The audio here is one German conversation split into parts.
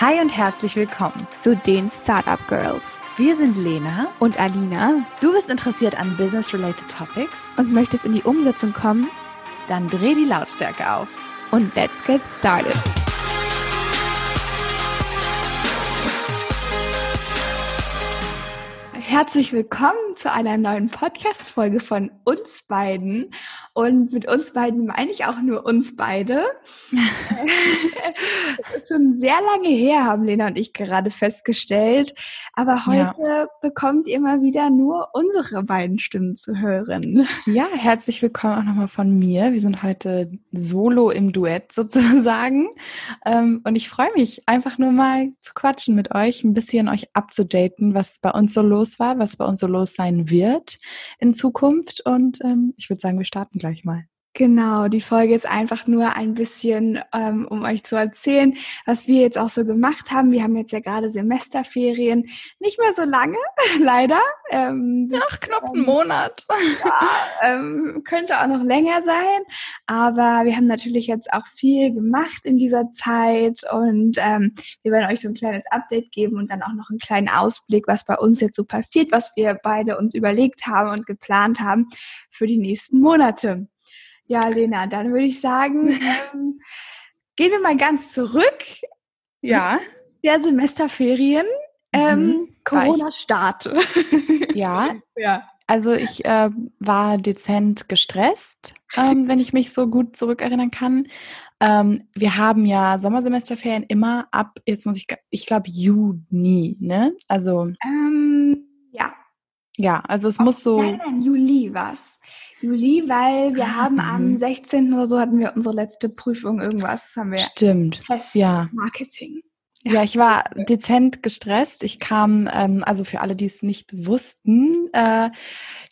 Hi und herzlich willkommen zu den Startup Girls. Wir sind Lena und Alina. Du bist interessiert an Business-related Topics und möchtest in die Umsetzung kommen? Dann dreh die Lautstärke auf und let's get started. Herzlich willkommen zu einer neuen Podcast-Folge von uns beiden. Und mit uns beiden meine ich auch nur uns beide. das ist schon sehr lange her, haben Lena und ich gerade festgestellt. Aber heute ja. bekommt ihr mal wieder nur unsere beiden Stimmen zu hören. Ja, herzlich willkommen auch nochmal von mir. Wir sind heute solo im Duett sozusagen. Ähm, und ich freue mich einfach nur mal zu quatschen mit euch, ein bisschen euch abzudaten, was bei uns so los war, was bei uns so los sein wird in Zukunft. Und ähm, ich würde sagen, wir starten gleich mal. Genau, die Folge ist einfach nur ein bisschen, ähm, um euch zu erzählen, was wir jetzt auch so gemacht haben. Wir haben jetzt ja gerade Semesterferien, nicht mehr so lange, leider. Ähm, bis, Ach, knapp einen ähm, Monat. Ja, ähm, könnte auch noch länger sein, aber wir haben natürlich jetzt auch viel gemacht in dieser Zeit und ähm, wir werden euch so ein kleines Update geben und dann auch noch einen kleinen Ausblick, was bei uns jetzt so passiert, was wir beide uns überlegt haben und geplant haben für die nächsten Monate. Ja, Lena, dann würde ich sagen, ähm, gehen wir mal ganz zurück. Ja. Der Semesterferien. Ähm, mhm. Corona-Start. Ja. ja. Also ich äh, war dezent gestresst, ähm, wenn ich mich so gut zurückerinnern kann. Ähm, wir haben ja Sommersemesterferien immer ab, jetzt muss ich, ich glaube Juni, ne? Also. Ähm, ja. Ja, also es oh, muss so. Nein, nein, Juli was. Juli, weil wir ah, haben mhm. am 16. oder so hatten wir unsere letzte Prüfung, irgendwas haben wir. Stimmt. Test ja. Marketing. Ja. ja, ich war dezent gestresst. Ich kam, ähm, also für alle, die es nicht wussten, äh,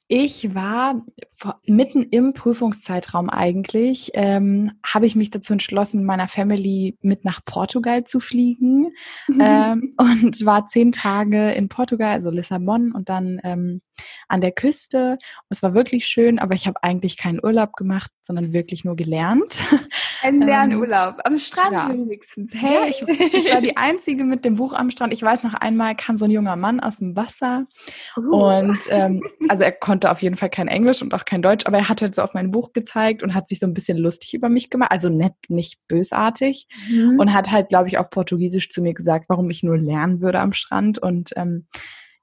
ich war vor, mitten im Prüfungszeitraum eigentlich, ähm, habe ich mich dazu entschlossen, mit meiner Family mit nach Portugal zu fliegen mhm. ähm, und war zehn Tage in Portugal, also Lissabon und dann ähm, an der Küste. Und es war wirklich schön, aber ich habe eigentlich keinen Urlaub gemacht, sondern wirklich nur gelernt. Ein Lernurlaub ähm, am Strand ja. wenigstens. Hey, ja, ich, ich, war die Einzige mit dem Buch am Strand. Ich weiß noch einmal kam so ein junger Mann aus dem Wasser uh. und ähm, also er konnte auf jeden Fall kein Englisch und auch kein Deutsch, aber er hat halt so auf mein Buch gezeigt und hat sich so ein bisschen lustig über mich gemacht, also nett, nicht bösartig mhm. und hat halt, glaube ich, auf Portugiesisch zu mir gesagt, warum ich nur lernen würde am Strand und ähm,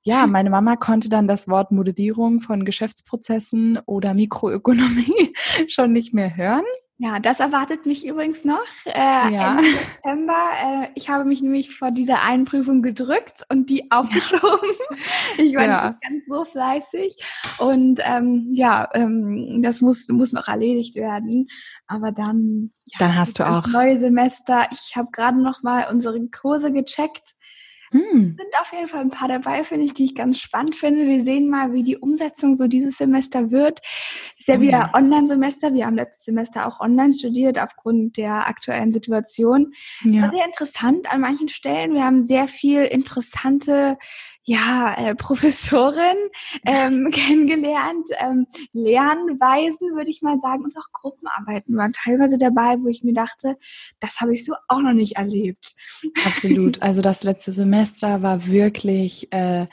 ja, meine Mama konnte dann das Wort Modellierung von Geschäftsprozessen oder Mikroökonomie schon nicht mehr hören. Ja, das erwartet mich übrigens noch äh, ja. Ende September. Äh, ich habe mich nämlich vor dieser einen Prüfung gedrückt und die aufgeschoben. Ja. Ich war ja. nicht ganz so fleißig und ähm, ja, ähm, das muss muss noch erledigt werden. Aber dann ja, dann hast du auch neue Semester. Ich habe gerade noch mal unsere Kurse gecheckt hm. Sind auf jeden Fall ein paar dabei, finde ich, die ich ganz spannend finde. Wir sehen mal, wie die Umsetzung so dieses Semester wird. Ist ja oh, wieder Online-Semester. Wir haben letztes Semester auch online studiert aufgrund der aktuellen Situation. Ja. war sehr interessant an manchen Stellen. Wir haben sehr viel interessante ja, äh, Professorin ähm, kennengelernt, ähm, Lernweisen, würde ich mal sagen, und auch Gruppenarbeiten waren teilweise dabei, wo ich mir dachte, das habe ich so auch noch nicht erlebt. Absolut. Also das letzte Semester war wirklich äh,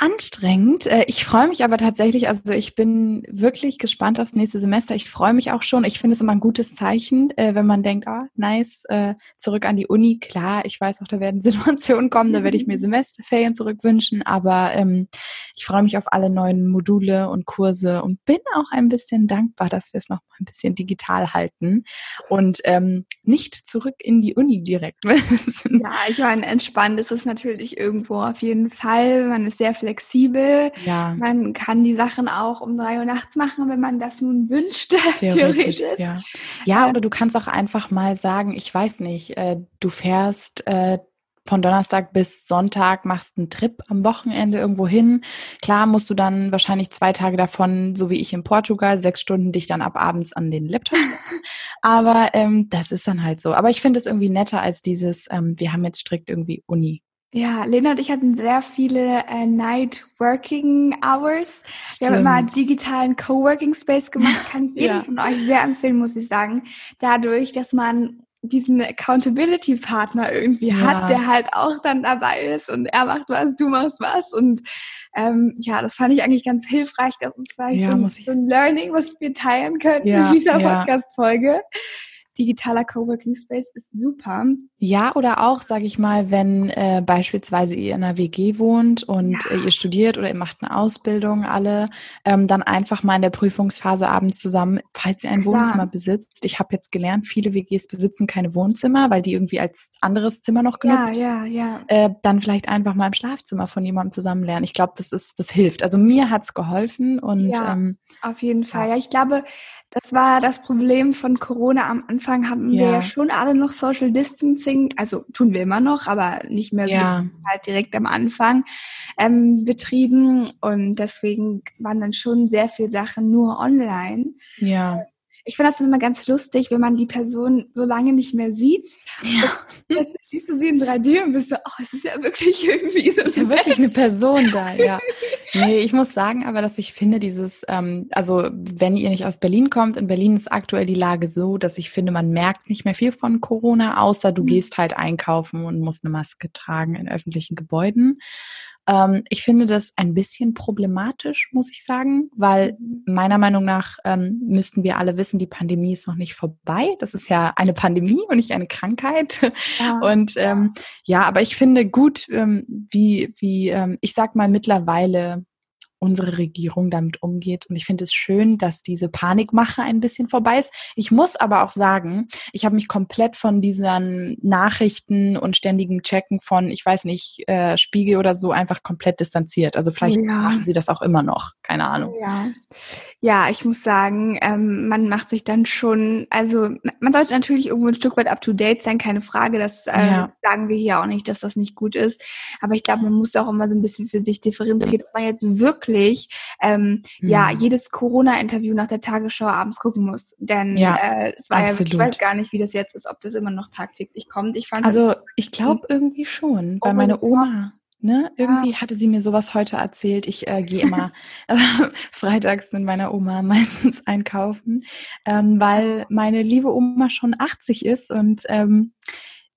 anstrengend. Äh, ich freue mich aber tatsächlich, also ich bin wirklich gespannt aufs nächste Semester. Ich freue mich auch schon. Ich finde es immer ein gutes Zeichen, äh, wenn man denkt, ah, oh, nice, äh, zurück an die Uni. Klar, ich weiß auch, da werden Situationen kommen, da werde ich mir Semesterferien zurückwünschen, aber ähm, ich freue mich auf alle neuen Module und Kurse und bin auch ein bisschen dankbar, dass wir es noch mal ein bisschen digital halten und ähm, nicht zurück in die Uni direkt müssen. Ja, ich meine, entspannt ist es natürlich irgendwo auf jeden Fall. Man ist sehr flexibel flexibel. Ja. Man kann die Sachen auch um drei Uhr nachts machen, wenn man das nun wünscht, theoretisch. theoretisch. Ja. ja, oder du kannst auch einfach mal sagen, ich weiß nicht, äh, du fährst äh, von Donnerstag bis Sonntag machst einen Trip am Wochenende irgendwo hin. Klar musst du dann wahrscheinlich zwei Tage davon, so wie ich in Portugal, sechs Stunden dich dann ab abends an den Laptop setzen. Aber ähm, das ist dann halt so. Aber ich finde es irgendwie netter als dieses, ähm, wir haben jetzt strikt irgendwie Uni. Ja, Lena und ich hatten sehr viele äh, Night Working Hours. Stimmt. Wir haben immer digitalen Coworking Space gemacht. Kann ich jedem ja. von euch sehr empfehlen, muss ich sagen. Dadurch, dass man diesen Accountability-Partner irgendwie ja. hat, der halt auch dann dabei ist und er macht was, du machst was. Und ähm, ja, das fand ich eigentlich ganz hilfreich. Das ist vielleicht ja, so, so, ein Learning, was wir teilen können in dieser Podcast-Folge digitaler Coworking Space ist super. Ja, oder auch, sage ich mal, wenn äh, beispielsweise ihr in einer WG wohnt und ja. äh, ihr studiert oder ihr macht eine Ausbildung alle, ähm, dann einfach mal in der Prüfungsphase abends zusammen, falls ihr ein Klar. Wohnzimmer besitzt. Ich habe jetzt gelernt, viele WGs besitzen keine Wohnzimmer, weil die irgendwie als anderes Zimmer noch genutzt. Ja, ja, ja. Äh, dann vielleicht einfach mal im Schlafzimmer von jemandem zusammen lernen. Ich glaube, das ist, das hilft. Also mir hat's geholfen und ja, ähm, auf jeden Fall. Ja, ich glaube, das war das Problem von Corona. Am Anfang haben ja. wir ja schon alle noch Social Distancing, also tun wir immer noch, aber nicht mehr ja. so halt direkt am Anfang ähm, betrieben. Und deswegen waren dann schon sehr viele Sachen nur online. Ja ich finde das dann immer ganz lustig, wenn man die Person so lange nicht mehr sieht. Ja. Jetzt siehst du sie in 3D und bist so, oh, es ist ja wirklich irgendwie so. Es ist ja wirklich eine Person da, ja. Nee, ich muss sagen aber, dass ich finde, dieses, ähm, also wenn ihr nicht aus Berlin kommt, in Berlin ist aktuell die Lage so, dass ich finde, man merkt nicht mehr viel von Corona, außer du mhm. gehst halt einkaufen und musst eine Maske tragen in öffentlichen Gebäuden. Ähm, ich finde das ein bisschen problematisch, muss ich sagen, weil meiner Meinung nach ähm, müssten wir alle wissen, die Pandemie ist noch nicht vorbei. Das ist ja eine Pandemie und nicht eine Krankheit. Ja, und ähm, ja. ja, aber ich finde gut, ähm, wie, wie ähm, ich sag mal mittlerweile unsere Regierung damit umgeht. Und ich finde es schön, dass diese Panikmache ein bisschen vorbei ist. Ich muss aber auch sagen, ich habe mich komplett von diesen Nachrichten und ständigen Checken von, ich weiß nicht, äh, Spiegel oder so einfach komplett distanziert. Also vielleicht ja. machen sie das auch immer noch. Keine Ahnung. Ja, ja ich muss sagen, ähm, man macht sich dann schon, also man sollte natürlich irgendwo ein Stück weit up to date sein, keine Frage. Das äh, ja. sagen wir hier auch nicht, dass das nicht gut ist. Aber ich glaube, man muss auch immer so ein bisschen für sich differenzieren, ob man jetzt wirklich wirklich ähm, mhm. ja jedes Corona-Interview nach der Tagesschau abends gucken muss. Denn ja, äh, es war absolut. ja, ich weiß gar nicht, wie das jetzt ist, ob das immer noch tagtäglich kommt. Ich fand also ich glaube irgendwie schon, weil meine Oma Ne? Irgendwie ja. hatte sie mir sowas heute erzählt. Ich äh, gehe immer äh, freitags mit meiner Oma meistens einkaufen, ähm, weil meine liebe Oma schon 80 ist und ähm,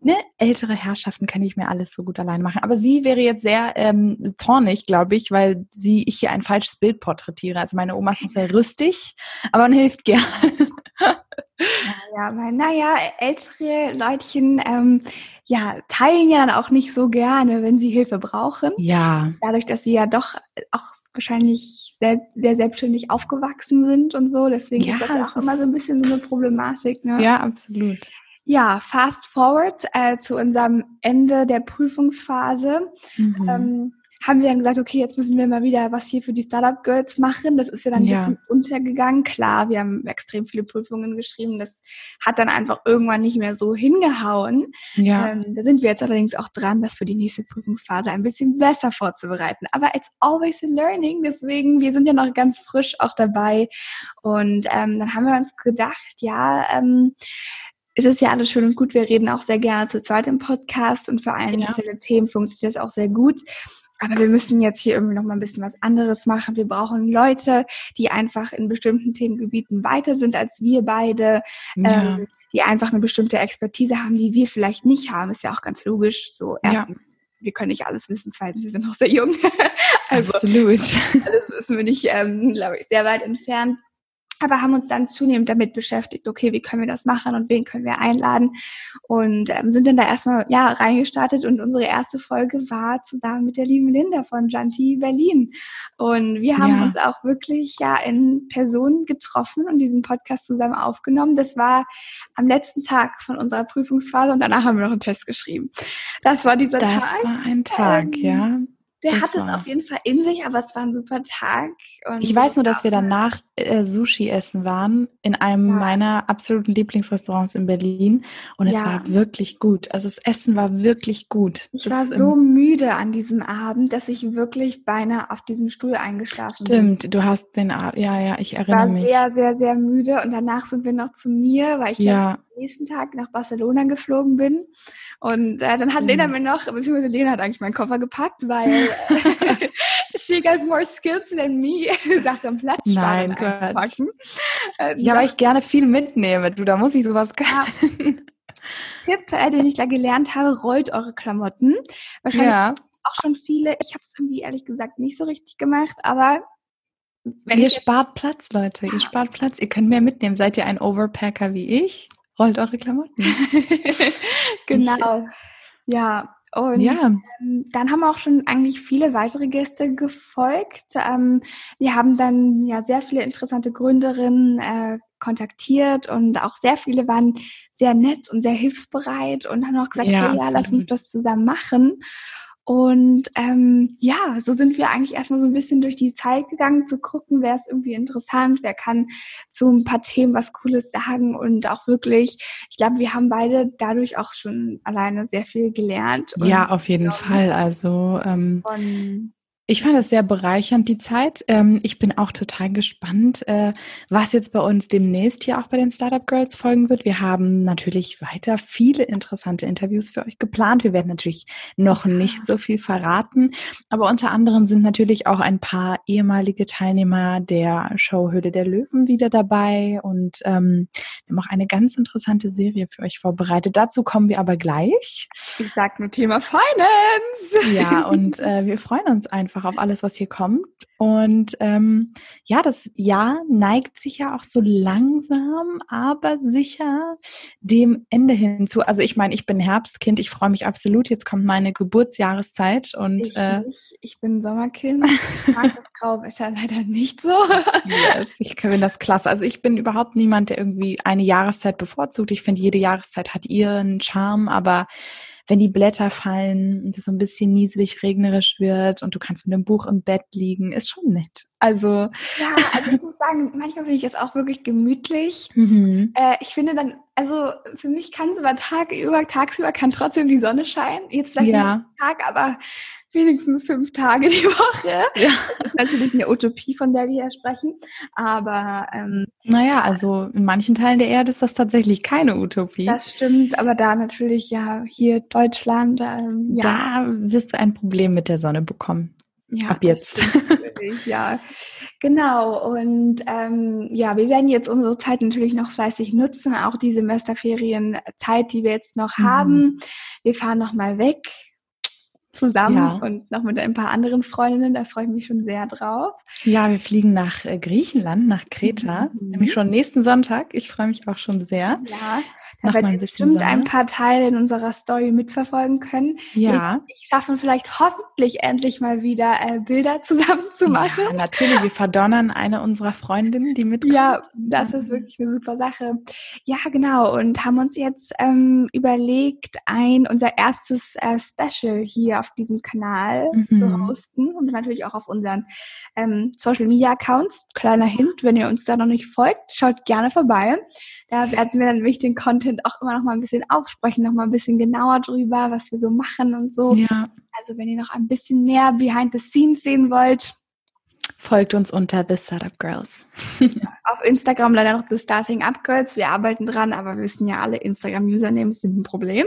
ne, ältere Herrschaften kann ich mir alles so gut allein machen. Aber sie wäre jetzt sehr ähm, zornig, glaube ich, weil sie ich hier ein falsches Bild porträtiere. Also meine Oma ist noch sehr rüstig, aber man hilft gern. Ja, weil, naja, ältere Leutchen, ähm, ja, teilen ja dann auch nicht so gerne, wenn sie Hilfe brauchen. Ja. Dadurch, dass sie ja doch auch wahrscheinlich sehr, sehr selbstständig aufgewachsen sind und so. Deswegen ja, ist das auch immer so ein bisschen so eine Problematik. Ne? Ja, absolut. Ja, fast forward äh, zu unserem Ende der Prüfungsphase. Mhm. Ähm, haben wir dann gesagt, okay, jetzt müssen wir mal wieder was hier für die Startup Girls machen. Das ist ja dann ein ja. bisschen untergegangen. Klar, wir haben extrem viele Prüfungen geschrieben. Das hat dann einfach irgendwann nicht mehr so hingehauen. Ja. Ähm, da sind wir jetzt allerdings auch dran, das für die nächste Prüfungsphase ein bisschen besser vorzubereiten. Aber it's always a learning. Deswegen, wir sind ja noch ganz frisch auch dabei. Und ähm, dann haben wir uns gedacht, ja, ähm, es ist ja alles schön und gut. Wir reden auch sehr gerne zu zweit im Podcast und für einzelne ja. Themen funktioniert das auch sehr gut. Aber wir müssen jetzt hier irgendwie noch mal ein bisschen was anderes machen. Wir brauchen Leute, die einfach in bestimmten Themengebieten weiter sind als wir beide, ja. ähm, die einfach eine bestimmte Expertise haben, die wir vielleicht nicht haben. Ist ja auch ganz logisch. So erstens, ja. wir können nicht alles wissen. Zweitens, wir sind noch sehr jung. also, Absolut. Alles wissen wir nicht, ähm, glaube ich, sehr weit entfernt aber haben uns dann zunehmend damit beschäftigt, okay, wie können wir das machen und wen können wir einladen und ähm, sind dann da erstmal ja reingestartet und unsere erste Folge war zusammen mit der lieben Linda von Janti Berlin und wir haben ja. uns auch wirklich ja in Person getroffen und diesen Podcast zusammen aufgenommen. Das war am letzten Tag von unserer Prüfungsphase und danach haben wir noch einen Test geschrieben. Das war dieser das Tag. Das war ein Tag, ähm, ja. Der das hat es auf jeden Fall in sich, aber es war ein super Tag. ich weiß nur, dass wir danach äh, Sushi essen waren in einem ja. meiner absoluten Lieblingsrestaurants in Berlin und ja. es war wirklich gut. Also das Essen war wirklich gut. Ich das war so müde an diesem Abend, dass ich wirklich beinahe auf diesem Stuhl eingeschlafen Stimmt, bin. du hast den Abend, ja, ja, ich erinnere mich. Ich war sehr, sehr, sehr müde und danach sind wir noch zu mir, weil ich ja. Nächsten Tag nach Barcelona geflogen bin und äh, dann hat Lena mir noch, beziehungsweise Lena hat eigentlich meinen Koffer gepackt, weil she got more skills than me, sagt am Platz Nein, einzupacken. Äh, ja, weil ich gerne viel mitnehme. Du, da muss ich sowas können. Tipp, äh, den ich da gelernt habe, rollt eure Klamotten. Wahrscheinlich ja. auch schon viele. Ich habe es irgendwie ehrlich gesagt nicht so richtig gemacht, aber wenn ihr spart Platz, Leute. Ja. Ihr spart Platz. Ihr könnt mehr mitnehmen. Seid ihr ein Overpacker wie ich? Rollt eure Klamotten. genau. Ja, und ja. ähm, dann haben auch schon eigentlich viele weitere Gäste gefolgt. Ähm, wir haben dann ja sehr viele interessante Gründerinnen äh, kontaktiert und auch sehr viele waren sehr nett und sehr hilfsbereit und haben auch gesagt, ja, hey, ja, lass uns das zusammen machen. Und ähm, ja, so sind wir eigentlich erstmal so ein bisschen durch die Zeit gegangen, zu gucken, wer ist irgendwie interessant, wer kann zu ein paar Themen was Cooles sagen und auch wirklich, ich glaube, wir haben beide dadurch auch schon alleine sehr viel gelernt. Ja, auf jeden Fall. Also ähm, ich fand es sehr bereichernd, die Zeit. Ähm, ich bin auch total gespannt, äh, was jetzt bei uns demnächst hier auch bei den Startup Girls folgen wird. Wir haben natürlich weiter viele interessante Interviews für euch geplant. Wir werden natürlich noch nicht so viel verraten, aber unter anderem sind natürlich auch ein paar ehemalige Teilnehmer der Show Höhle der Löwen wieder dabei und ähm, wir haben auch eine ganz interessante Serie für euch vorbereitet. Dazu kommen wir aber gleich. Ich sag nur Thema Finance. Ja, und äh, wir freuen uns einfach einfach auf alles, was hier kommt. Und ähm, ja, das Jahr neigt sich ja auch so langsam, aber sicher dem Ende hinzu. Also ich meine, ich bin Herbstkind, ich freue mich absolut. Jetzt kommt meine Geburtsjahreszeit und ich, äh, ich bin Sommerkind. Ich mag das Grauwetter leider nicht so. yes, ich finde das klasse. Also ich bin überhaupt niemand, der irgendwie eine Jahreszeit bevorzugt. Ich finde, jede Jahreszeit hat ihren Charme, aber wenn die Blätter fallen und es so ein bisschen nieselig regnerisch wird und du kannst mit dem Buch im Bett liegen, ist schon nett. Also ja, also ich muss sagen, manchmal finde ich es auch wirklich gemütlich. Mhm. Äh, ich finde dann, also für mich kann es über Tag über tagsüber kann trotzdem die Sonne scheinen. Jetzt vielleicht ja. nicht Tag, aber wenigstens fünf Tage die Woche. Ja. Das ist natürlich eine Utopie, von der wir hier sprechen. Aber ähm, naja, also in manchen Teilen der Erde ist das tatsächlich keine Utopie. Das stimmt, aber da natürlich ja hier Deutschland. Ähm, ja. Da wirst du ein Problem mit der Sonne bekommen. Ja, Ab jetzt. ja, genau. Und ähm, ja, wir werden jetzt unsere Zeit natürlich noch fleißig nutzen, auch die Semesterferienzeit, die wir jetzt noch mhm. haben. Wir fahren noch mal weg zusammen ja. und noch mit ein paar anderen Freundinnen. Da freue ich mich schon sehr drauf. Ja, wir fliegen nach äh, Griechenland, nach Kreta, mhm. nämlich schon nächsten Sonntag. Ich freue mich auch schon sehr. Ja, da werdet ihr bestimmt Sonne. ein paar Teile in unserer Story mitverfolgen können. Ja. Wir schaffen vielleicht hoffentlich endlich mal wieder äh, Bilder zusammen zu machen. Ja, natürlich. Wir verdonnern eine unserer Freundinnen, die mitkommt. Ja, das ist wirklich eine super Sache. Ja, genau. Und haben uns jetzt ähm, überlegt, ein unser erstes äh, Special hier auf diesem Kanal mhm. zu hosten und natürlich auch auf unseren ähm, Social Media Accounts. Kleiner Hint, wenn ihr uns da noch nicht folgt, schaut gerne vorbei. Da werden wir nämlich den Content auch immer noch mal ein bisschen aufsprechen, noch mal ein bisschen genauer drüber, was wir so machen und so. Ja. Also wenn ihr noch ein bisschen mehr behind the scenes sehen wollt, folgt uns unter The Startup Girls. Auf Instagram leider noch The Starting Up Girls. Wir arbeiten dran, aber wir wissen ja alle, Instagram-Usernames sind ein Problem.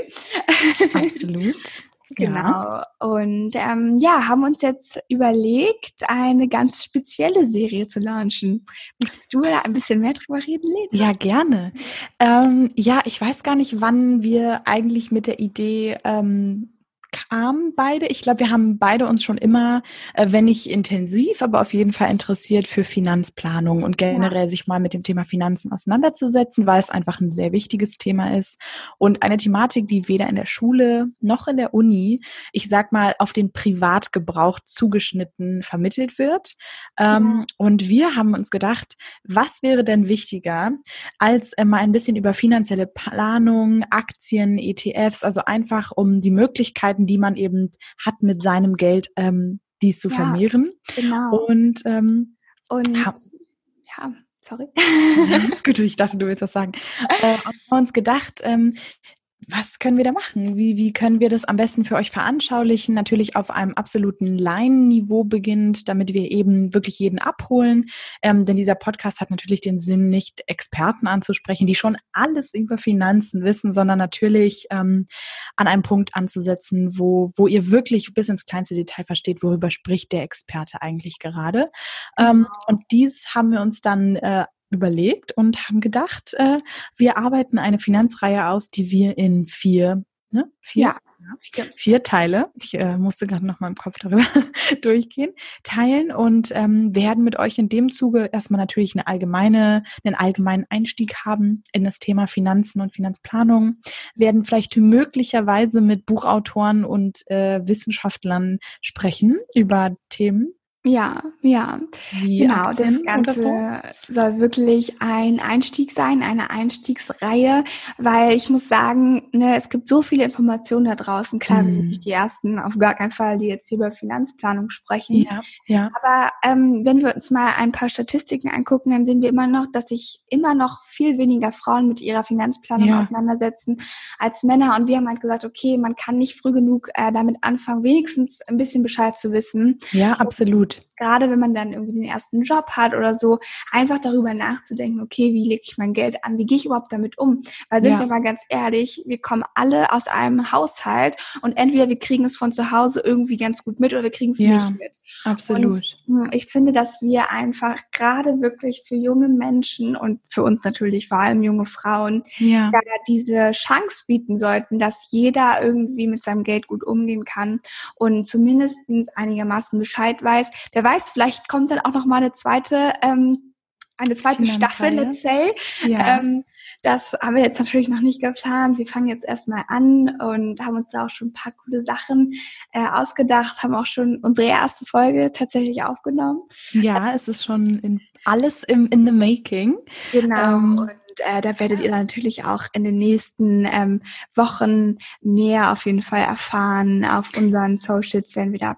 Absolut. Genau. Und ähm, ja, haben uns jetzt überlegt, eine ganz spezielle Serie zu launchen. Möchtest du da ein bisschen mehr drüber reden, Lena? Ja, gerne. Ähm, ja, ich weiß gar nicht, wann wir eigentlich mit der Idee ähm, kamen beide. Ich glaube, wir haben beide uns schon immer, äh, wenn nicht intensiv, aber auf jeden Fall interessiert für Finanzplanung und generell ja. sich mal mit dem Thema Finanzen auseinanderzusetzen, weil es einfach ein sehr wichtiges Thema ist und eine Thematik, die weder in der Schule noch in der Uni, ich sag mal, auf den Privatgebrauch zugeschnitten vermittelt wird. Ähm, ja. Und wir haben uns gedacht, was wäre denn wichtiger, als äh, mal ein bisschen über finanzielle Planung, Aktien, ETFs, also einfach um die Möglichkeiten, die man eben hat mit seinem Geld, ähm, dies zu ja, vermehren. Genau. Und, ähm, und ja, sorry. Ja, ist gut, ich dachte, du willst das sagen. Äh, haben uns gedacht, ähm, was können wir da machen? Wie, wie können wir das am besten für euch veranschaulichen? Natürlich auf einem absoluten Laienniveau beginnt, damit wir eben wirklich jeden abholen. Ähm, denn dieser Podcast hat natürlich den Sinn, nicht Experten anzusprechen, die schon alles über Finanzen wissen, sondern natürlich ähm, an einem Punkt anzusetzen, wo, wo ihr wirklich bis ins kleinste Detail versteht, worüber spricht der Experte eigentlich gerade. Ähm, genau. und dies haben wir uns dann äh, überlegt und haben gedacht, äh, wir arbeiten eine Finanzreihe aus, die wir in vier, ne? Vier? Ja. Vier. vier Teile, ich äh, musste gerade noch mal im Kopf darüber durchgehen, teilen und ähm, werden mit euch in dem Zuge erstmal natürlich eine allgemeine, einen allgemeinen Einstieg haben in das Thema Finanzen und Finanzplanung, werden vielleicht möglicherweise mit Buchautoren und äh, Wissenschaftlern sprechen über Themen, ja, ja. Wie genau, das Ganze so? soll wirklich ein Einstieg sein, eine Einstiegsreihe, weil ich muss sagen, ne, es gibt so viele Informationen da draußen. Klar, mm. wir sind mhm. nicht die Ersten, auf gar keinen Fall, die jetzt hier über Finanzplanung sprechen. Ja, ja. Aber ähm, wenn wir uns mal ein paar Statistiken angucken, dann sehen wir immer noch, dass sich immer noch viel weniger Frauen mit ihrer Finanzplanung ja. auseinandersetzen als Männer. Und wir haben halt gesagt, okay, man kann nicht früh genug äh, damit anfangen, wenigstens ein bisschen Bescheid zu wissen. Ja, absolut gerade wenn man dann irgendwie den ersten Job hat oder so, einfach darüber nachzudenken, okay, wie lege ich mein Geld an, wie gehe ich überhaupt damit um? Weil sind ja. wir mal ganz ehrlich, wir kommen alle aus einem Haushalt und entweder wir kriegen es von zu Hause irgendwie ganz gut mit oder wir kriegen es ja, nicht mit. Absolut. Und hm, ich finde, dass wir einfach gerade wirklich für junge Menschen und für uns natürlich vor allem junge Frauen ja. diese Chance bieten sollten, dass jeder irgendwie mit seinem Geld gut umgehen kann und zumindest einigermaßen Bescheid weiß, wer weiß, vielleicht kommt dann auch noch mal eine zweite, ähm, eine zweite Staffel, let's say. Ja. Ähm, das haben wir jetzt natürlich noch nicht geplant. Wir fangen jetzt erstmal an und haben uns da auch schon ein paar coole Sachen äh, ausgedacht, haben auch schon unsere erste Folge tatsächlich aufgenommen. Ja, es ist schon in, alles im, in the making. Genau. Ähm, und äh, da werdet ihr natürlich auch in den nächsten ähm, Wochen mehr auf jeden Fall erfahren. Auf unseren Socials werden wir da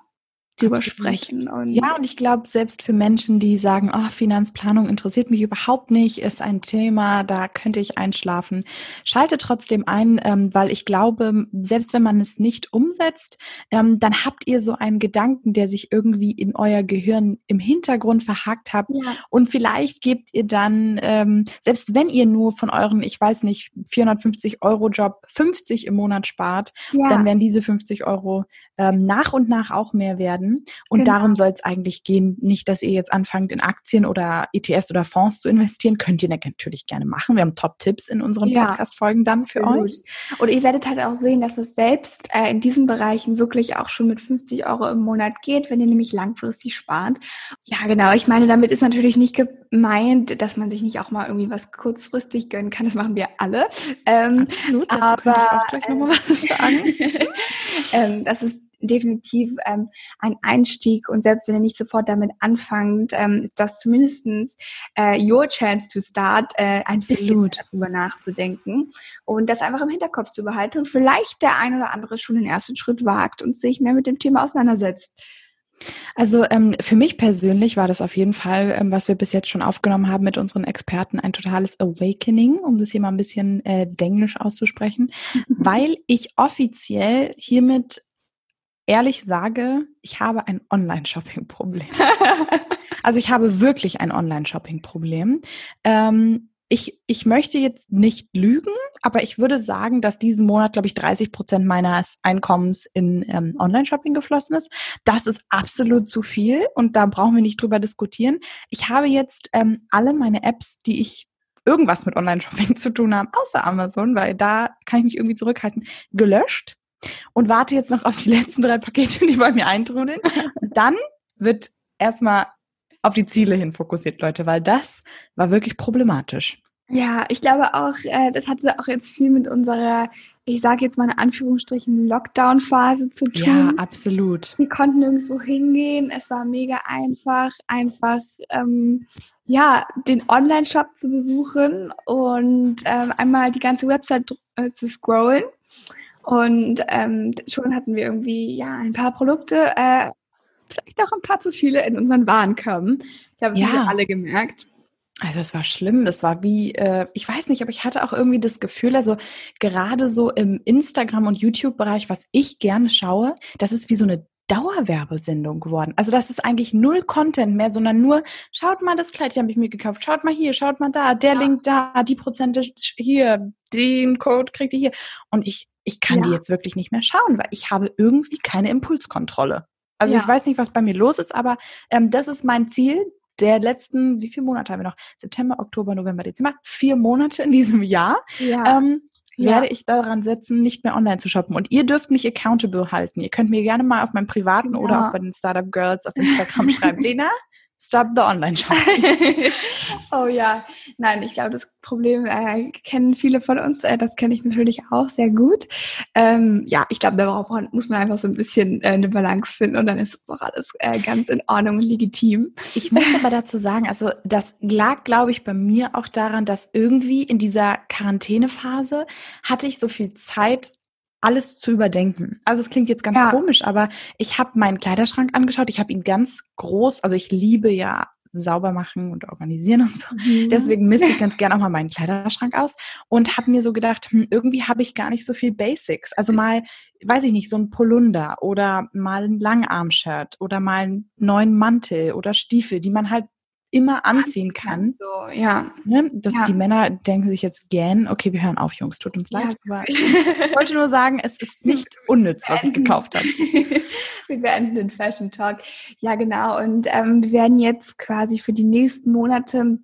drüber sprechen. Und ja, und ich glaube, selbst für Menschen, die sagen, oh, Finanzplanung interessiert mich überhaupt nicht, ist ein Thema, da könnte ich einschlafen, schalte trotzdem ein, ähm, weil ich glaube, selbst wenn man es nicht umsetzt, ähm, dann habt ihr so einen Gedanken, der sich irgendwie in euer Gehirn im Hintergrund verhakt hat. Ja. Und vielleicht gebt ihr dann, ähm, selbst wenn ihr nur von euren, ich weiß nicht, 450 Euro Job 50 im Monat spart, ja. dann werden diese 50 Euro ähm, nach und nach auch mehr werden. Und genau. darum soll es eigentlich gehen. Nicht, dass ihr jetzt anfangt, in Aktien oder ETFs oder Fonds zu investieren. Könnt ihr natürlich gerne machen. Wir haben Top-Tipps in unseren ja. Podcast-Folgen dann für Absolut. euch. Und ihr werdet halt auch sehen, dass es selbst äh, in diesen Bereichen wirklich auch schon mit 50 Euro im Monat geht, wenn ihr nämlich langfristig spart. Ja, genau. Ich meine, damit ist natürlich nicht gemeint, dass man sich nicht auch mal irgendwie was kurzfristig gönnen kann. Das machen wir alle. Ähm, Absolut. Dazu aber, ich auch gleich nochmal was sagen. ähm, das ist definitiv ähm, ein Einstieg und selbst wenn ihr nicht sofort damit anfangt, ähm, ist das zumindestens äh, your chance to start, äh, ein bisschen darüber nachzudenken und das einfach im Hinterkopf zu behalten und vielleicht der ein oder andere schon den ersten Schritt wagt und sich mehr mit dem Thema auseinandersetzt. Also ähm, für mich persönlich war das auf jeden Fall, ähm, was wir bis jetzt schon aufgenommen haben mit unseren Experten, ein totales Awakening, um das hier mal ein bisschen äh, denglisch auszusprechen, weil ich offiziell hiermit ehrlich sage, ich habe ein Online-Shopping-Problem. also ich habe wirklich ein Online-Shopping-Problem. Ähm, ich, ich möchte jetzt nicht lügen, aber ich würde sagen, dass diesen Monat, glaube ich, 30 Prozent meines Einkommens in ähm, Online-Shopping geflossen ist. Das ist absolut zu viel und da brauchen wir nicht drüber diskutieren. Ich habe jetzt ähm, alle meine Apps, die ich irgendwas mit Online-Shopping zu tun haben, außer Amazon, weil da kann ich mich irgendwie zurückhalten, gelöscht und warte jetzt noch auf die letzten drei Pakete, die bei mir eintrudeln. Dann wird erstmal auf die Ziele hin fokussiert, Leute, weil das war wirklich problematisch. Ja, ich glaube auch, äh, das hatte auch jetzt viel mit unserer, ich sage jetzt mal in Anführungsstrichen, Lockdown-Phase zu tun. Ja, absolut. Wir konnten nirgendwo hingehen. Es war mega einfach, einfach ähm, ja, den Online-Shop zu besuchen und ähm, einmal die ganze Website äh, zu scrollen. Und ähm, schon hatten wir irgendwie ja ein paar Produkte, äh, vielleicht auch ein paar zu viele in unseren Warenkörben. Ich habe es ja. alle gemerkt. Also es war schlimm, das war wie, äh, ich weiß nicht, aber ich hatte auch irgendwie das Gefühl, also gerade so im Instagram- und YouTube-Bereich, was ich gerne schaue, das ist wie so eine Dauerwerbesendung geworden. Also das ist eigentlich null Content mehr, sondern nur, schaut mal das Kleid, habe ich mir gekauft, schaut mal hier, schaut mal da, der ja. Link da, die Prozente hier, den Code kriegt ihr hier. Und ich ich kann ja. die jetzt wirklich nicht mehr schauen, weil ich habe irgendwie keine Impulskontrolle. Also ja. ich weiß nicht, was bei mir los ist, aber ähm, das ist mein Ziel, der letzten, wie viele Monate haben wir noch? September, Oktober, November, Dezember, vier Monate in diesem Jahr. Ja. Ähm, ja. werde ich daran setzen, nicht mehr online zu shoppen. Und ihr dürft mich accountable halten. Ihr könnt mir gerne mal auf meinem privaten ja. oder auch bei den Startup Girls auf Instagram schreiben. Lena, Stop the Online Shopping. oh ja, nein, ich glaube, das Problem äh, kennen viele von uns. Äh, das kenne ich natürlich auch sehr gut. Ähm, ja, ich glaube, darauf muss man einfach so ein bisschen äh, eine Balance finden und dann ist auch alles äh, ganz in Ordnung und legitim. Ich muss aber dazu sagen, also das lag, glaube ich, bei mir auch daran, dass irgendwie in dieser Quarantänephase hatte ich so viel Zeit, alles zu überdenken. Also es klingt jetzt ganz ja. komisch, aber ich habe meinen Kleiderschrank angeschaut. Ich habe ihn ganz groß, also ich liebe ja sauber machen und organisieren und so. Mhm. Deswegen misste ich ganz gerne auch mal meinen Kleiderschrank aus und habe mir so gedacht, hm, irgendwie habe ich gar nicht so viel Basics. Also mal, weiß ich nicht, so ein Polunder oder mal ein Langarm-Shirt oder mal einen neuen Mantel oder Stiefel, die man halt immer anziehen kann. So, ja. Ne? Dass ja. die Männer denken sich jetzt gern, okay, wir hören auf, Jungs, tut uns leid. Ja, aber ich wollte nur sagen, es ist nicht unnütz, was ich gekauft habe. wir beenden den Fashion Talk. Ja, genau. Und ähm, wir werden jetzt quasi für die nächsten Monate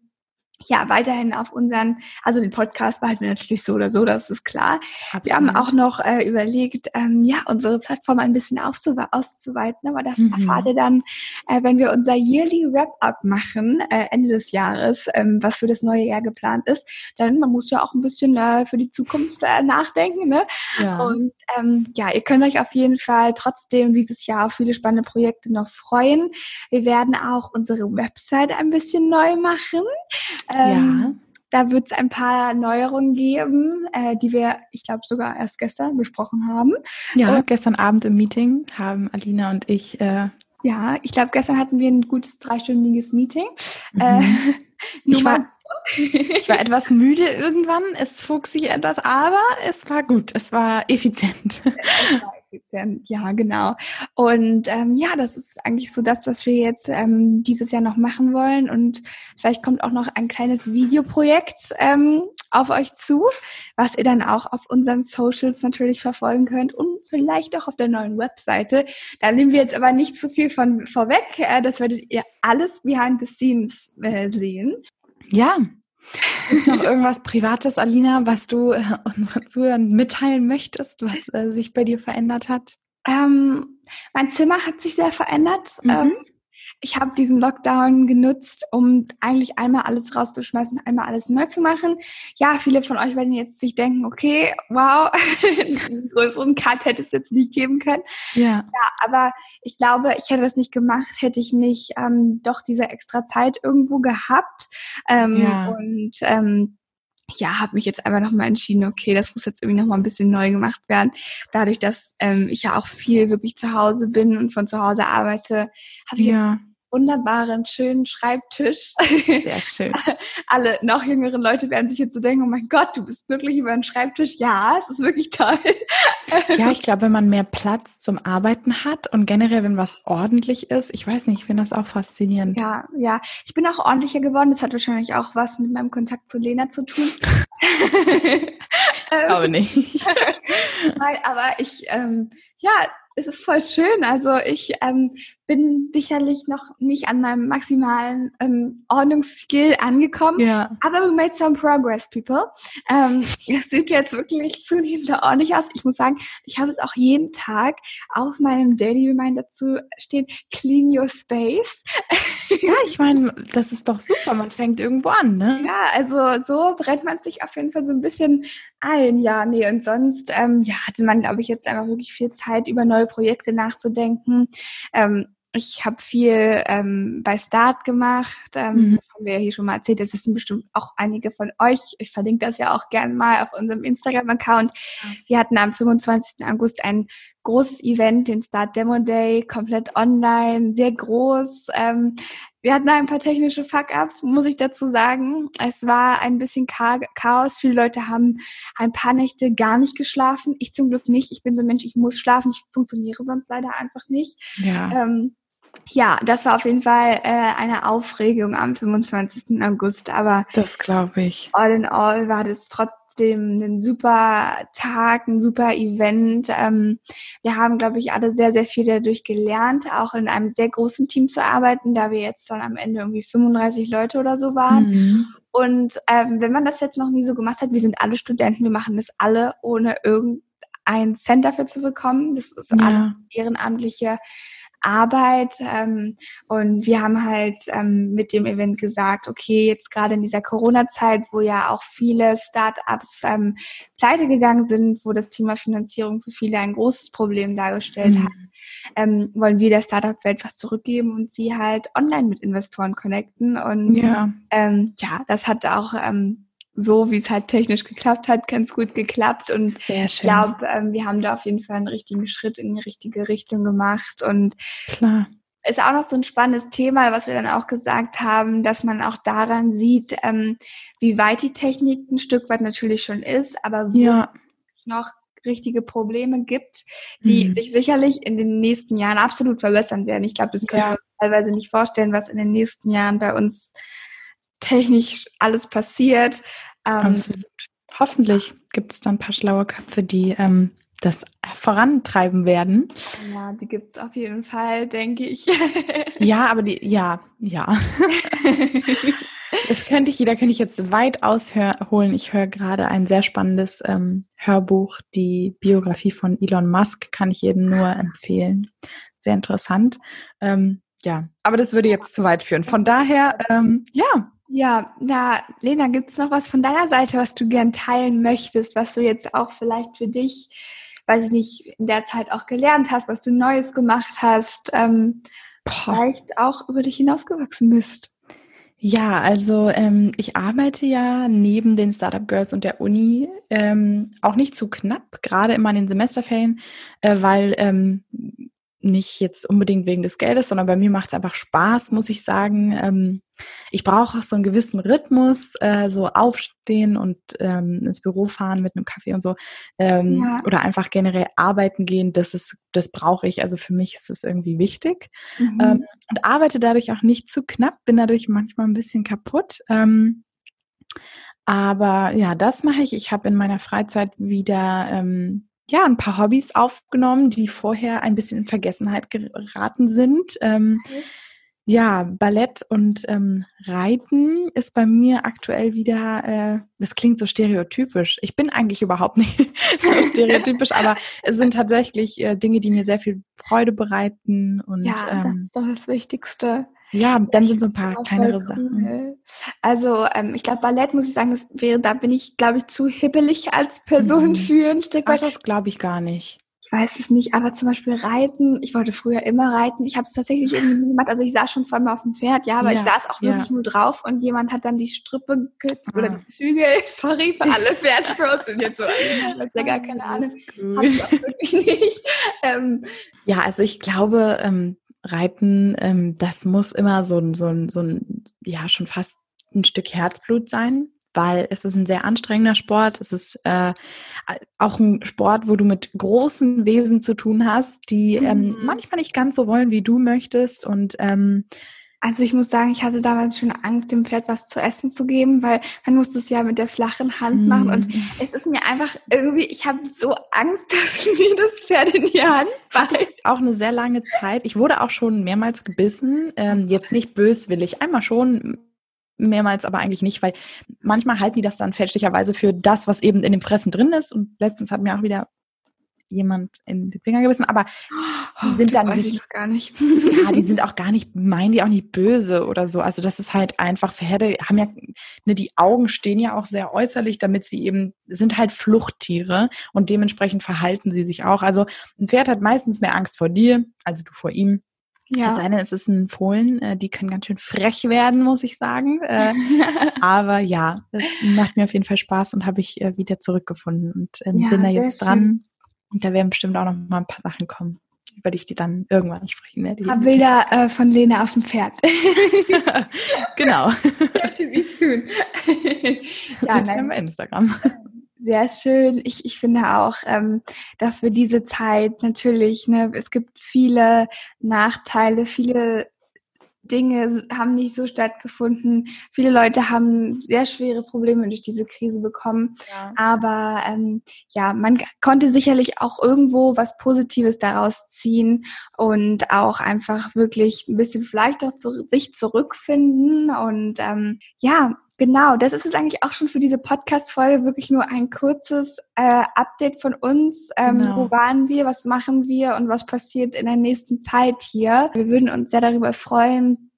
ja, weiterhin auf unseren, also den Podcast behalten wir natürlich so oder so, das ist klar. Absolut. Wir haben auch noch äh, überlegt, ähm, ja, unsere Plattform ein bisschen auszuweiten, aber das mhm. erfahrt ihr dann, äh, wenn wir unser Yearly Wrap-Up machen, äh, Ende des Jahres, ähm, was für das neue Jahr geplant ist. Denn man muss ja auch ein bisschen äh, für die Zukunft äh, nachdenken, ne? Ja. Und ähm, ja, ihr könnt euch auf jeden Fall trotzdem dieses Jahr auf viele spannende Projekte noch freuen. Wir werden auch unsere Website ein bisschen neu machen. Ähm, ja. Da wird es ein paar Neuerungen geben, äh, die wir, ich glaube, sogar erst gestern besprochen haben. Ja, und, gestern Abend im Meeting haben Alina und ich. Äh, ja, ich glaube, gestern hatten wir ein gutes dreistündiges Meeting. Mhm. Äh, ich, war, ich war etwas müde irgendwann. Es zog sich etwas, aber es war gut. Es war effizient. Effizient, ja, genau. Und ähm, ja, das ist eigentlich so das, was wir jetzt ähm, dieses Jahr noch machen wollen. Und vielleicht kommt auch noch ein kleines Videoprojekt ähm, auf euch zu, was ihr dann auch auf unseren Socials natürlich verfolgen könnt und vielleicht auch auf der neuen Webseite. Da nehmen wir jetzt aber nicht zu viel von vorweg. Äh, das werdet ihr alles behind the scenes äh, sehen. Ja, ist noch irgendwas Privates, Alina, was du äh, unseren Zuhörern mitteilen möchtest, was äh, sich bei dir verändert hat? Ähm, mein Zimmer hat sich sehr verändert. Mhm. Ähm, ich habe diesen Lockdown genutzt, um eigentlich einmal alles rauszuschmeißen, einmal alles neu zu machen. Ja, viele von euch werden jetzt sich denken, okay, wow, einen größeren Cut hätte es jetzt nicht geben können. Ja. ja aber ich glaube, ich hätte das nicht gemacht, hätte ich nicht ähm, doch diese extra Zeit irgendwo gehabt. Ähm, ja. Und ähm, ja, habe mich jetzt einfach nochmal entschieden, okay, das muss jetzt irgendwie nochmal ein bisschen neu gemacht werden. Dadurch, dass ähm, ich ja auch viel wirklich zu Hause bin und von zu Hause arbeite, habe ich ja. jetzt wunderbaren, schönen Schreibtisch. Sehr schön. Alle noch jüngeren Leute werden sich jetzt so denken, oh mein Gott, du bist wirklich über einen Schreibtisch. Ja, es ist wirklich toll. ja, ich glaube, wenn man mehr Platz zum Arbeiten hat und generell, wenn was ordentlich ist, ich weiß nicht, ich finde das auch faszinierend. Ja, ja. Ich bin auch ordentlicher geworden. Das hat wahrscheinlich auch was mit meinem Kontakt zu Lena zu tun. Aber nicht. Nein, aber ich, ähm, ja, es ist voll schön. Also ich ähm, bin sicherlich noch nicht an meinem maximalen ähm, Ordnungsskill angekommen. Ja. Aber we made some progress, people. Ähm, das sieht jetzt wirklich zunehmend ordentlich aus. Ich muss sagen, ich habe es auch jeden Tag auf meinem Daily Reminder zu stehen, clean your space. Ja, ich meine, das ist doch super. Man fängt irgendwo an, ne? Ja, also so brennt man sich auf jeden Fall so ein bisschen ein. Ja, nee, und sonst ähm, ja, hatte man, glaube ich, jetzt einfach wirklich viel Zeit, über neue Projekte nachzudenken. Ähm, ich habe viel ähm, bei Start gemacht. Ähm, mhm. Das haben wir ja hier schon mal erzählt. Das wissen bestimmt auch einige von euch. Ich verlinke das ja auch gerne mal auf unserem Instagram-Account. Wir hatten am 25. August ein großes Event, den Start Demo Day, komplett online, sehr groß. Ähm, wir hatten ein paar technische Fuck-ups, muss ich dazu sagen. Es war ein bisschen Chaos. Viele Leute haben ein paar Nächte gar nicht geschlafen. Ich zum Glück nicht. Ich bin so ein Mensch, ich muss schlafen. Ich funktioniere sonst leider einfach nicht. Ja. Ähm, ja, das war auf jeden Fall äh, eine Aufregung am 25. August, aber das glaube ich. All in all war das trotzdem ein super Tag, ein super Event. Ähm, wir haben, glaube ich, alle sehr, sehr viel dadurch gelernt, auch in einem sehr großen Team zu arbeiten, da wir jetzt dann am Ende irgendwie 35 Leute oder so waren. Mhm. Und ähm, wenn man das jetzt noch nie so gemacht hat, wir sind alle Studenten, wir machen das alle ohne irgendein Cent dafür zu bekommen. Das ist ja. alles ehrenamtliche Arbeit. Ähm, und wir haben halt ähm, mit dem Event gesagt, okay, jetzt gerade in dieser Corona-Zeit, wo ja auch viele Startups ähm, pleite gegangen sind, wo das Thema Finanzierung für viele ein großes Problem dargestellt mhm. hat, ähm, wollen wir der Startup-Welt was zurückgeben und sie halt online mit Investoren connecten. Und ja, ähm, ja das hat auch ähm, so, wie es halt technisch geklappt hat, ganz gut geklappt. Und ich glaube, ähm, wir haben da auf jeden Fall einen richtigen Schritt in die richtige Richtung gemacht. Und klar. Ist auch noch so ein spannendes Thema, was wir dann auch gesagt haben, dass man auch daran sieht, ähm, wie weit die Technik ein Stück weit natürlich schon ist, aber wo ja. noch richtige Probleme gibt, die mhm. sich sicherlich in den nächsten Jahren absolut verbessern werden. Ich glaube, das können ja. wir uns teilweise nicht vorstellen, was in den nächsten Jahren bei uns technisch alles passiert. Ähm, Absolut. Hoffentlich gibt es dann ein paar schlaue Köpfe, die ähm, das vorantreiben werden. Ja, die gibt es auf jeden Fall, denke ich. ja, aber die, ja, ja. das könnte ich, jeder könnte ich jetzt weit ausholen. Ich höre gerade ein sehr spannendes ähm, Hörbuch, die Biografie von Elon Musk, kann ich jedem nur empfehlen. Sehr interessant. Ähm, ja, aber das würde jetzt zu weit führen. Von daher, ähm, ja, ja, na, Lena, gibt es noch was von deiner Seite, was du gern teilen möchtest, was du jetzt auch vielleicht für dich, weiß ich nicht, in der Zeit auch gelernt hast, was du Neues gemacht hast, ähm, vielleicht auch über dich hinausgewachsen bist? Ja, also ähm, ich arbeite ja neben den Startup Girls und der Uni ähm, auch nicht zu knapp, gerade immer in den Semesterferien, äh, weil ähm, nicht jetzt unbedingt wegen des Geldes, sondern bei mir macht es einfach Spaß, muss ich sagen. Ähm, ich brauche auch so einen gewissen Rhythmus, äh, so aufstehen und ähm, ins Büro fahren mit einem Kaffee und so. Ähm, ja. Oder einfach generell arbeiten gehen, das ist, das brauche ich. Also für mich ist es irgendwie wichtig. Mhm. Ähm, und arbeite dadurch auch nicht zu knapp, bin dadurch manchmal ein bisschen kaputt. Ähm, aber ja, das mache ich. Ich habe in meiner Freizeit wieder ähm, ja, ein paar Hobbys aufgenommen, die vorher ein bisschen in Vergessenheit geraten sind. Ähm, okay. Ja, Ballett und ähm, Reiten ist bei mir aktuell wieder, äh, das klingt so stereotypisch. Ich bin eigentlich überhaupt nicht so stereotypisch, aber es sind tatsächlich äh, Dinge, die mir sehr viel Freude bereiten. Und, ja, ähm, das ist doch das Wichtigste. Ja, dann sind so ein paar kleinere Sachen. Cool. Also ähm, ich glaube, Ballett muss ich sagen, das wäre, da bin ich, glaube ich, zu hibbelig als Person mhm. für ein Stück weit. Ach, das glaube ich gar nicht. Ich weiß es nicht, aber zum Beispiel Reiten, ich wollte früher immer reiten. Ich habe es tatsächlich irgendwie gemacht. Also ich saß schon zweimal auf dem Pferd, ja, aber ja, ich saß auch wirklich ja. nur drauf und jemand hat dann die Strippe ah. oder die Zügel, sorry für alle Pferdpros sind jetzt so, das ist ja gar keine Ahnung. Habe ich auch wirklich nicht. Ähm, ja, also ich glaube, ähm, Reiten, ähm, das muss immer so ein, so ein, so ein, ja, schon fast ein Stück Herzblut sein, weil es ist ein sehr anstrengender Sport. Es ist äh, auch ein Sport, wo du mit großen Wesen zu tun hast, die ähm, mhm. manchmal nicht ganz so wollen, wie du möchtest. Und ähm, also ich muss sagen, ich hatte damals schon Angst, dem Pferd was zu essen zu geben, weil man muss das ja mit der flachen Hand machen. Und mhm. es ist mir einfach irgendwie, ich habe so Angst, dass mir das Pferd in die Hand Hatte auch eine sehr lange Zeit. Ich wurde auch schon mehrmals gebissen. Ähm, jetzt nicht böswillig. Einmal schon, mehrmals aber eigentlich nicht, weil manchmal halten die das dann fälschlicherweise für das, was eben in dem Fressen drin ist. Und letztens hat mir auch wieder jemand in den Finger gebissen, aber die oh, sind das dann nicht, gar nicht. ja, die sind auch gar nicht, meinen die auch nicht böse oder so. Also das ist halt einfach, Pferde haben ja, ne, die Augen stehen ja auch sehr äußerlich, damit sie eben, sind halt Fluchttiere und dementsprechend verhalten sie sich auch. Also ein Pferd hat meistens mehr Angst vor dir, als du vor ihm. Ja. Es sei denn, es ist ein Fohlen, äh, die können ganz schön frech werden, muss ich sagen. Äh, aber ja, es macht mir auf jeden Fall Spaß und habe ich äh, wieder zurückgefunden und ähm, ja, bin da jetzt dran. Schön und da werden bestimmt auch noch mal ein paar Sachen kommen, über die ich dir dann irgendwann sprechen werde. Hab Bilder äh, von Lena auf dem Pferd. genau. Ja, nein. bei Instagram. Sehr schön. Ich, ich finde auch, ähm, dass wir diese Zeit natürlich, ne, es gibt viele Nachteile, viele Dinge haben nicht so stattgefunden. Viele Leute haben sehr schwere Probleme durch diese Krise bekommen. Ja. Aber ähm, ja, man konnte sicherlich auch irgendwo was Positives daraus ziehen und auch einfach wirklich ein bisschen vielleicht auch zu sich zurückfinden. Und ähm, ja, Genau, das ist es eigentlich auch schon für diese Podcast-Folge. Wirklich nur ein kurzes äh, Update von uns. Ähm, genau. Wo waren wir, was machen wir und was passiert in der nächsten Zeit hier. Wir würden uns sehr darüber freuen,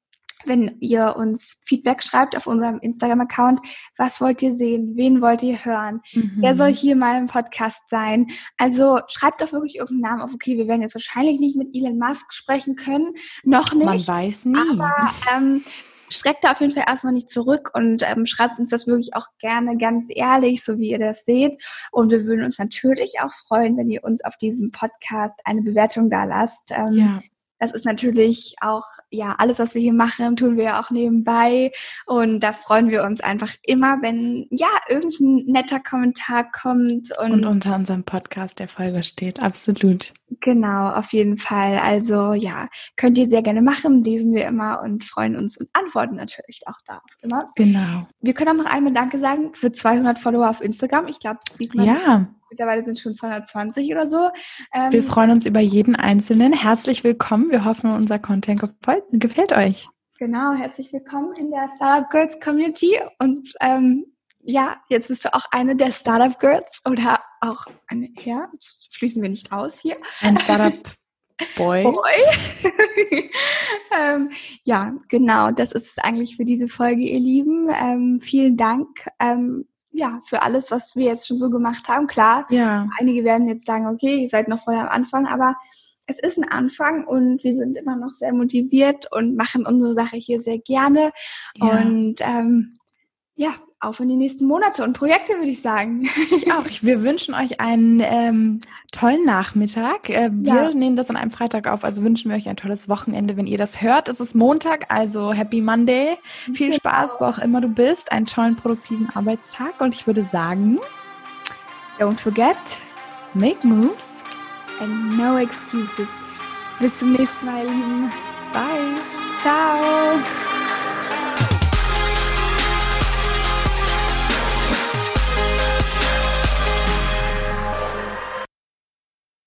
wenn ihr uns Feedback schreibt auf unserem Instagram-Account. Was wollt ihr sehen? Wen wollt ihr hören? Mhm. Wer soll hier mal im Podcast sein? Also schreibt doch wirklich irgendeinen Namen auf. Okay, wir werden jetzt wahrscheinlich nicht mit Elon Musk sprechen können. Noch nicht. Man weiß nie. Aber ähm, schreckt da auf jeden Fall erstmal nicht zurück und ähm, schreibt uns das wirklich auch gerne ganz ehrlich, so wie ihr das seht. Und wir würden uns natürlich auch freuen, wenn ihr uns auf diesem Podcast eine Bewertung da lasst. Ähm, ja. Das ist natürlich auch, ja, alles, was wir hier machen, tun wir auch nebenbei. Und da freuen wir uns einfach immer, wenn, ja, irgendein netter Kommentar kommt. Und, und unter unserem Podcast der Folge steht, absolut. Genau, auf jeden Fall. Also, ja, könnt ihr sehr gerne machen, lesen wir immer und freuen uns und antworten natürlich auch darauf immer. Genau. Wir können auch noch einmal Danke sagen für 200 Follower auf Instagram. Ich glaube, diesmal ja. Mittlerweile sind schon 220 oder so. Ähm, wir freuen uns über jeden Einzelnen. Herzlich willkommen. Wir hoffen, unser Content gefällt euch. Genau, herzlich willkommen in der Startup Girls Community. Und ähm, ja, jetzt bist du auch eine der Startup Girls oder auch eine, ja, schließen wir nicht aus hier. Ein Startup Boy. Boy. ähm, ja, genau, das ist es eigentlich für diese Folge, ihr Lieben. Ähm, vielen Dank ähm, ja, für alles, was wir jetzt schon so gemacht haben. Klar, ja. einige werden jetzt sagen, okay, ihr seid noch voll am Anfang, aber es ist ein Anfang und wir sind immer noch sehr motiviert und machen unsere Sache hier sehr gerne. Ja. Und ähm, ja, auf in die nächsten Monate und Projekte, würde ich sagen. Ich auch. Wir wünschen euch einen ähm, tollen Nachmittag. Äh, wir ja. nehmen das an einem Freitag auf, also wünschen wir euch ein tolles Wochenende, wenn ihr das hört. Es ist Montag, also Happy Monday. Viel genau. Spaß, wo auch immer du bist. Einen tollen, produktiven Arbeitstag. Und ich würde sagen, don't forget, make moves and no excuses. Bis zum nächsten Mal, ihr Lieben. Bye. Ciao.